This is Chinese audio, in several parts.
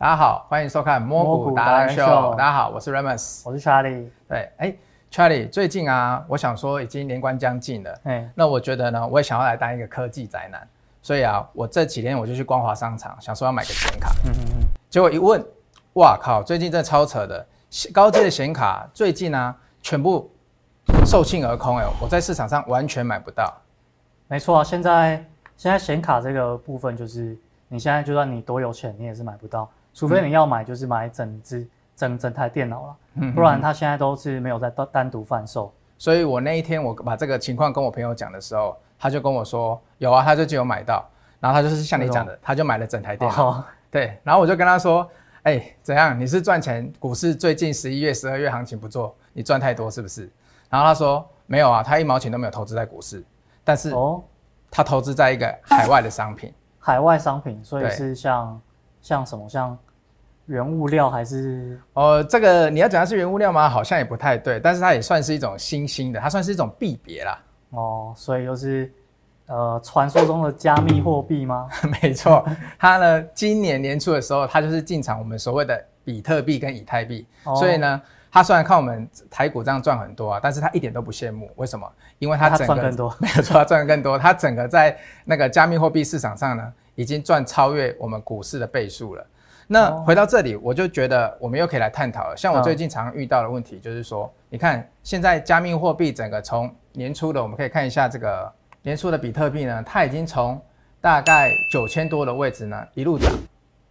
大家好，欢迎收看摸骨达人秀。大家好，我是 Remus，我是 Charlie。对，哎，Charlie，最近啊，我想说已经年关将近了，哎，那我觉得呢，我也想要来当一个科技宅男，所以啊，我这几天我就去光华商场，想说要买个显卡，嗯嗯嗯，结果一问，哇靠，最近真的超扯的，高阶的显卡最近啊，全部售罄而空，哎，我在市场上完全买不到。没错啊，现在现在显卡这个部分就是，你现在就算你多有钱，你也是买不到。除非你要买，就是买整只整整台电脑了，嗯，不然他现在都是没有在单单独贩售。所以我那一天我把这个情况跟我朋友讲的时候，他就跟我说有啊，他最近有买到，然后他就是像你讲的，他就买了整台电脑。哦、对，然后我就跟他说，哎、欸，怎样？你是赚钱？股市最近十一月、十二月行情不做，你赚太多是不是？然后他说没有啊，他一毛钱都没有投资在股市，但是哦，他投资在一个海外的商品。海外商品，所以是像像什么像。原物料还是哦，这个你要讲它是原物料吗？好像也不太对，但是它也算是一种新兴的，它算是一种币别啦。哦，所以又是呃，传说中的加密货币吗？没错，它呢，今年年初的时候，它就是进场我们所谓的比特币跟以太币，哦、所以呢，它虽然看我们台股这样赚很多啊，但是它一点都不羡慕。为什么？因为它整个赚更多，没有错，它赚更多。它整个在那个加密货币市场上呢，已经赚超越我们股市的倍数了。那回到这里，我就觉得我们又可以来探讨了。像我最近常遇到的问题，就是说，你看现在加密货币整个从年初的，我们可以看一下这个年初的比特币呢，它已经从大概九千多的位置呢一路涨，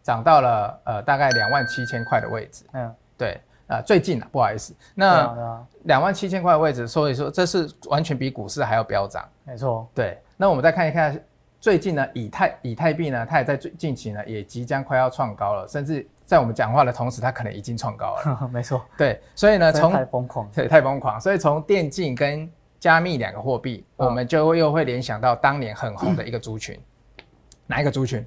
涨到了呃大概两万七千块的位置。嗯，对，啊，最近啊，不好意思，那两万七千块的位置，所以说这是完全比股市还要飙涨。没错，对。那我们再看一看。最近呢，以太以太币呢，它也在最近期呢，也即将快要创高了，甚至在我们讲话的同时，它可能已经创高了。没错，对，所以呢，从太疯狂，对，太疯狂，所以从电竞跟加密两个货币，哦、我们就会又会联想到当年很红的一个族群，嗯、哪一个族群？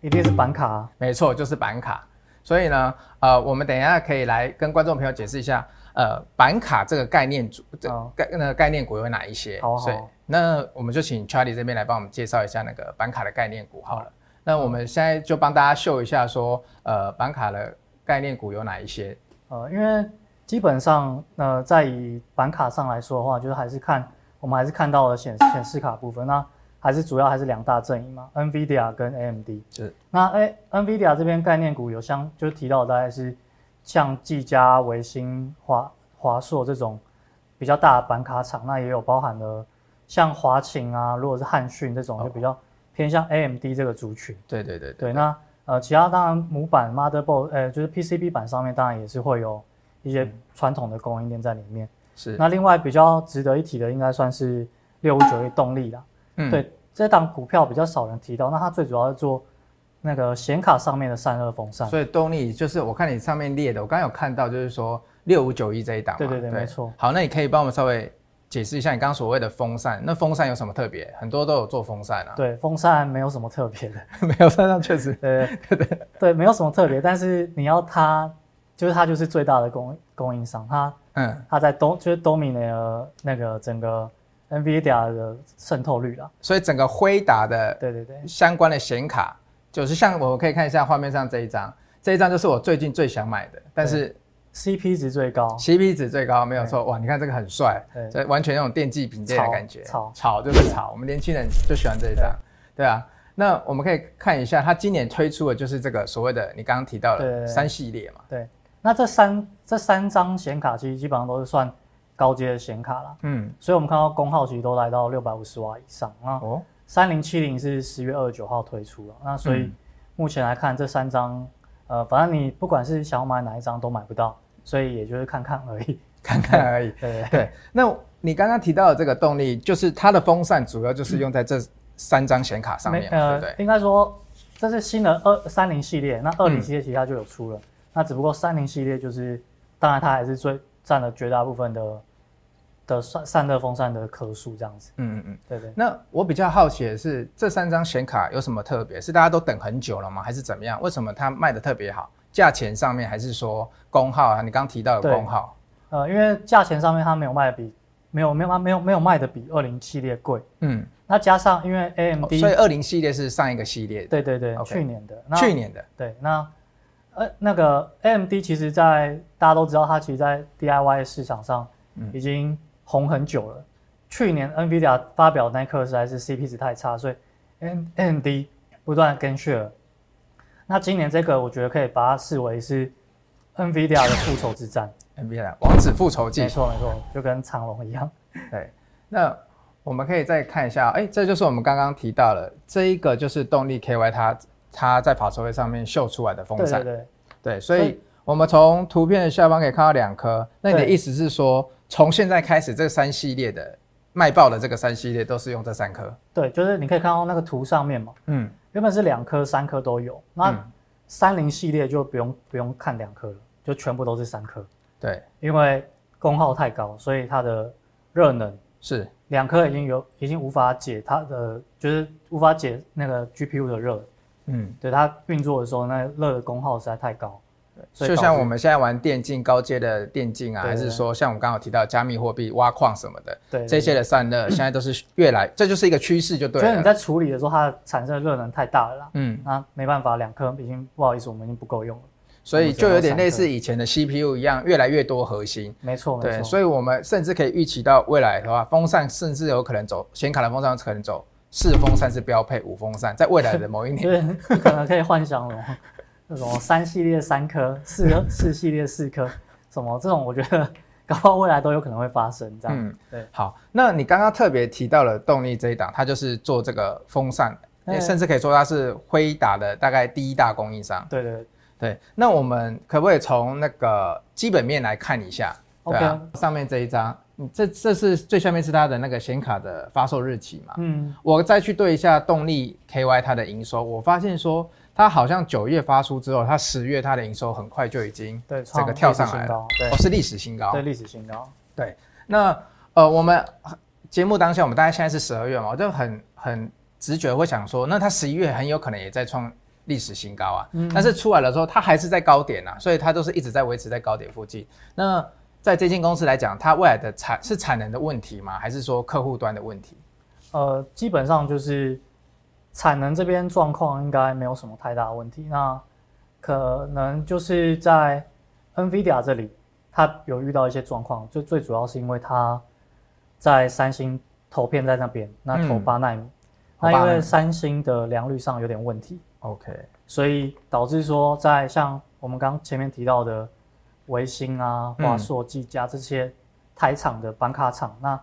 一定是板卡、啊。没错，就是板卡。所以呢，呃，我们等一下可以来跟观众朋友解释一下，呃，板卡这个概念组，这概那个概念股有哪一些？好好。那我们就请 Charlie 这边来帮我们介绍一下那个板卡的概念股好了。那我们现在就帮大家秀一下说，呃，板卡的概念股有哪一些？呃，因为基本上，呃，在以板卡上来说的话，就是还是看我们还是看到了显显示卡部分，那还是主要还是两大阵营嘛，NVIDIA 跟 AMD。是。那哎，NVIDIA 这边概念股有相，就是提到大概是像技嘉、微星、华华硕这种比较大的板卡厂，那也有包含了。像华擎啊，如果是汉讯这种，就比较偏向 AMD 这个族群。对对对对。那呃，其他当然模板 motherboard，呃，就是 PCB 板上面当然也是会有一些传统的供应链在里面。是。那另外比较值得一提的，应该算是六五九一动力啦。嗯。对，这档股票比较少人提到，那它最主要是做那个显卡上面的散热风扇。所以动力就是我看你上面列的，我刚刚有看到就是说六五九一这一档。对对对，没错。好，那你可以帮我们稍微。解释一下你刚刚所谓的风扇，那风扇有什么特别？很多都有做风扇啊。对，风扇没有什么特别的，没有风扇确实，对对对对，没有什么特别。但是你要它，就是它就是最大的供供应商，它嗯，它在东就是 dominate 那个整个 NVIDIA 的渗透率啦。所以整个辉达的对对对相关的显卡，就是像我们可以看一下画面上这一张，这一张就是我最近最想买的，但是。CP 值最高，CP 值最高没有错哇！你看这个很帅，对，这完全那种电竞品鉴的感觉，炒炒就是炒，我们年轻人就喜欢这一张，对啊。那我们可以看一下，它今年推出的就是这个所谓的你刚刚提到的三系列嘛？对。那这三这三张显卡其实基本上都是算高阶的显卡啦，嗯。所以我们看到功耗其实都来到六百五十瓦以上。那哦，三零七零是十月二十九号推出了，那所以目前来看这三张，呃，反正你不管是想要买哪一张都买不到。所以也就是看看而已，看看而已。对 对，对。那你刚刚提到的这个动力，就是它的风扇主要就是用在这三张显卡上面，呃、对不对？应该说这是新的二三零系列，那二零系列其实它就有出了，嗯、那只不过三零系列就是，当然它还是最占了绝大部分的的散散热风扇的颗数这样子。嗯嗯嗯，对对。那我比较好奇的是，这三张显卡有什么特别？是大家都等很久了吗？还是怎么样？为什么它卖的特别好？价钱上面还是说功耗啊？你刚刚提到的功耗，呃，因为价钱上面它没有卖的比没有没有没有没有卖的比二零系列贵，嗯，那加上因为 AMD，、哦、所以二零系列是上一个系列的，对对对，Okay 去年的，去年的，对，那呃，那个 AMD 其实在大家都知道，它其实，在 DIY 市场上已经红很久了。嗯、去年 NVIDIA 发表那一刻实在是 CP 值太差，所以 AMD 不断跟 share。那今年这个，我觉得可以把它视为是 NVIDIA 的复仇之战。NVIDIA 王子复仇记，没错没错，就跟长龙一样。对，那我们可以再看一下，哎，这就是我们刚刚提到了这一个，就是动力 KY 它。它在法说会上面秀出来的风扇，对对对，对，所以我们从图片的下方可以看到两颗。那你的意思是说，从现在开始，这三系列的卖爆的这个三系列都是用这三颗？对，就是你可以看到那个图上面嘛，嗯，原本是两颗、三颗都有，那三菱系列就不用不用看两颗了，就全部都是三颗。对，因为功耗太高，所以它的热能是两颗已经有已经无法解它的，就是无法解那个 GPU 的热。嗯，对，它运作的时候，那热的功耗实在太高。对，就像我们现在玩电竞高阶的电竞啊，还是说像我刚刚有提到加密货币挖矿什么的，对这些的散热，现在都是越来，这就是一个趋势，就对了。所以你在处理的时候，它产生的热能太大了啦。嗯，那没办法，两颗已经不好意思，我们已经不够用了。所以就有点类似以前的 CPU 一样，越来越多核心。没错，对，所以我们甚至可以预期到未来的话，风扇甚至有可能走显卡的风扇可能走。四风扇是标配，五风扇在未来的某一年，可能可以幻想了。那种三系列三颗，四颗 四系列四颗，什么这种，我觉得 搞不好未来都有可能会发生。这样，嗯，对。好，那你刚刚特别提到了动力这一档，它就是做这个风扇，欸、甚至可以说它是辉达的大概第一大供应商。对对对。那我们可不可以从那个基本面来看一下？对啊.上面这一张。这这是最下面是它的那个显卡的发售日期嘛？嗯，我再去对一下动力 KY 它的营收，我发现说它好像九月发出之后，它十月它的营收很快就已经对这个跳上来了，对，哦，是历史新高，对，历史新高，对。那呃，我们节目当下，我们大概现在是十二月嘛，我就很很直觉会想说，那它十一月很有可能也在创历史新高啊。嗯，但是出来的时候，它还是在高点啊，所以它都是一直在维持在高点附近。那在这间公司来讲，它未来的产是产能的问题吗？还是说客户端的问题？呃，基本上就是产能这边状况应该没有什么太大的问题。那可能就是在 NVIDIA 这里，它有遇到一些状况，就最主要是因为它在三星投片在那边，那投八纳米，嗯、那因为三星的良率上有点问题，OK，所以导致说在像我们刚前面提到的。微星啊、华硕、技嘉这些台厂的板卡厂，嗯、那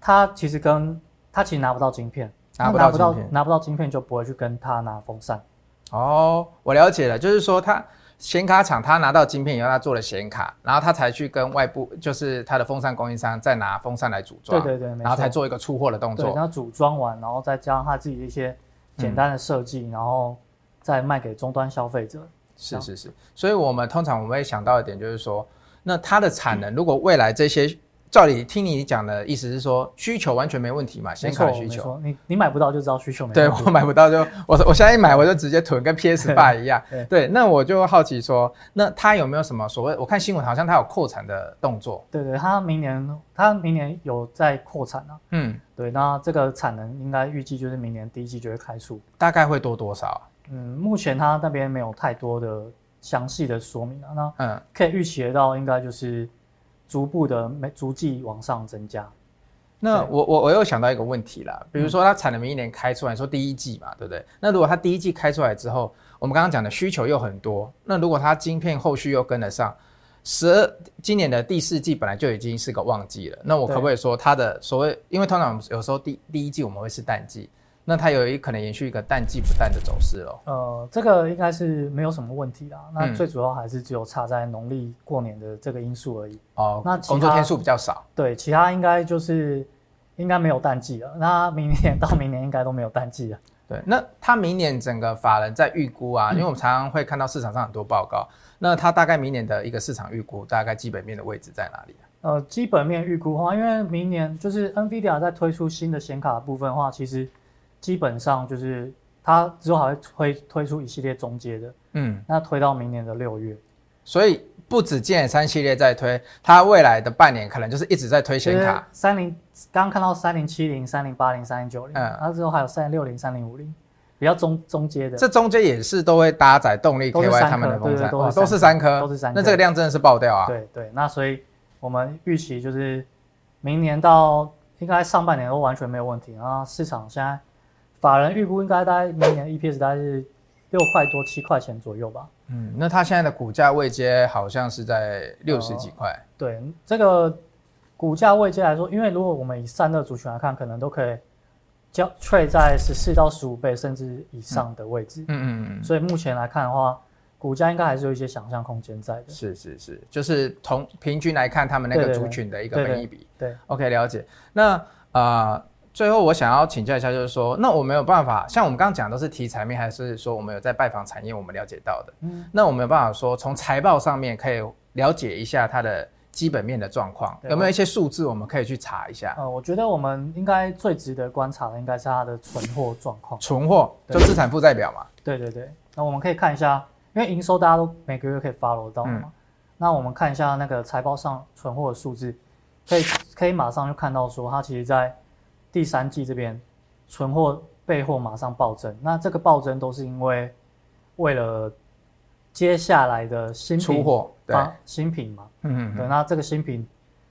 它其实跟它其实拿不到晶片，拿不到拿不到，拿不到晶片就不会去跟他拿风扇。哦，我了解了，就是说他显卡厂他拿到晶片以后，他做了显卡，然后他才去跟外部，就是他的风扇供应商再拿风扇来组装，对对对，然后才做一个出货的动作。对，然后组装完，然后再加上他自己一些简单的设计，嗯、然后再卖给终端消费者。是是是，所以我们通常我们会想到一点，就是说，那它的产能，如果未来这些，照理听你讲的意思是说，需求完全没问题嘛？显卡需求，你你买不到就知道需求没问题。对，我 买不到就我我现在一买我就直接囤，跟 PS 八一样。对，对，那我就好奇说，那它有没有什么所谓？我看新闻好像它有扩产的动作。对对，它明年它明年有在扩产啊。嗯，对，那这个产能应该预计就是明年第一季就会开出，大概会多多少？嗯，目前他那边没有太多的详细的说明啊。那嗯，可以预期得到，应该就是逐步的每逐季往上增加。那我我我又想到一个问题啦，比如说它产能明年开出来，说第一季嘛，对不对？那如果它第一季开出来之后，我们刚刚讲的需求又很多，那如果它晶片后续又跟得上，十二今年的第四季本来就已经是个旺季了，那我可不可以说它的所谓，因为通常有时候第第一季我们会是淡季。那它有一可能延续一个淡季不淡的走势喽？呃，这个应该是没有什么问题啦。那最主要还是只有差在农历过年的这个因素而已。哦，那工作天数比较少。对，其他应该就是应该没有淡季了。那明年到明年应该都没有淡季了。对，那他明年整个法人在预估啊，因为我们常常会看到市场上很多报告，嗯、那他大概明年的一个市场预估，大概基本面的位置在哪里啊？呃，基本面预估的话，因为明年就是 NVIDIA 在推出新的显卡的部分的话，其实。基本上就是它之后还会推推出一系列中阶的，嗯，那推到明年的六月，所以不止剑野三系列在推，它未来的半年可能就是一直在推显卡。三零刚刚看到三零七零、三零八零、三零九零，嗯，它之后还有三零六零、三零五零，比较中中阶的。这中阶也是都会搭载动力 KY 他们的风扇，都是三颗，都是三颗。那这个量真的是爆掉啊！对对，那所以我们预期就是明年到应该上半年都完全没有问题。然后市场现在法人预估应该大概明年 EPS 大概是六块多七块钱左右吧。嗯，那它现在的股价位阶好像是在六十几块。对，这个股价位阶来说，因为如果我们以散热族群来看，可能都可以。交 trade 在十四到十五倍甚至以上的位置，嗯嗯嗯，所以目前来看的话，股价应该还是有一些想象空间在的。是是是，就是同平均来看，他们那个族群的一个本益比。对，对，对，对，OK，了解。那啊、呃，最后我想要请教一下，就是说，那我没有办法，像我们刚刚讲都是题材面，还是说我们有在拜访产业，我们了解到的。嗯，那我没有办法说从财报上面可以了解一下它的。基本面的状况有没有一些数字我们可以去查一下？呃，我觉得我们应该最值得观察的应该是它的存货状况。存货就资产负债表嘛。对对对，那我们可以看一下，因为营收大家都每个月可以 follow 到嘛。嗯、那我们看一下那个财报上存货的数字，可以可以马上就看到说，它其实在第三季这边存货备货马上暴增。那这个暴增都是因为为了。接下来的新品出货，对。新品嘛，嗯嗯，对，那这个新品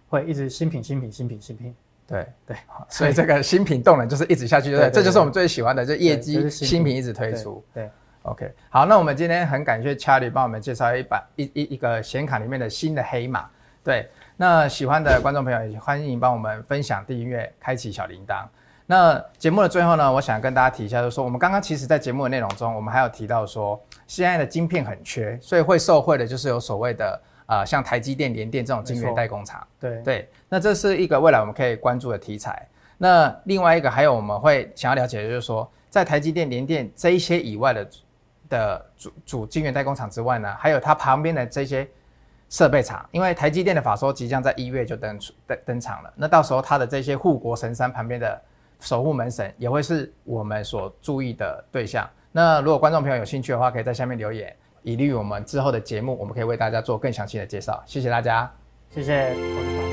会一直新品新品新品新品，对。对，所以这个新品动能就是一直下去，对，这就是我们最喜欢的，就业绩新品一直推出，对，OK，好，那我们今天很感谢 Charlie 帮我们介绍一把一一一个显卡里面的新的黑马，对，那喜欢的观众朋友也欢迎帮我们分享、订阅、开启小铃铛。那节目的最后呢，我想跟大家提一下，就是说我们刚刚其实在节目的内容中，我们还有提到说，现在的晶片很缺，所以会受惠的就是有所谓的呃，像台积电、联电这种晶圆代工厂。对对，那这是一个未来我们可以关注的题材。那另外一个还有我们会想要了解的就是说，在台积电、联电这一些以外的的主主晶圆代工厂之外呢，还有它旁边的这些设备厂，因为台积电的法说即将在一月就登出登登场了，那到时候它的这些护国神山旁边的。守护门神也会是我们所注意的对象。那如果观众朋友有兴趣的话，可以在下面留言，以利于我们之后的节目，我们可以为大家做更详细的介绍。谢谢大家，谢谢。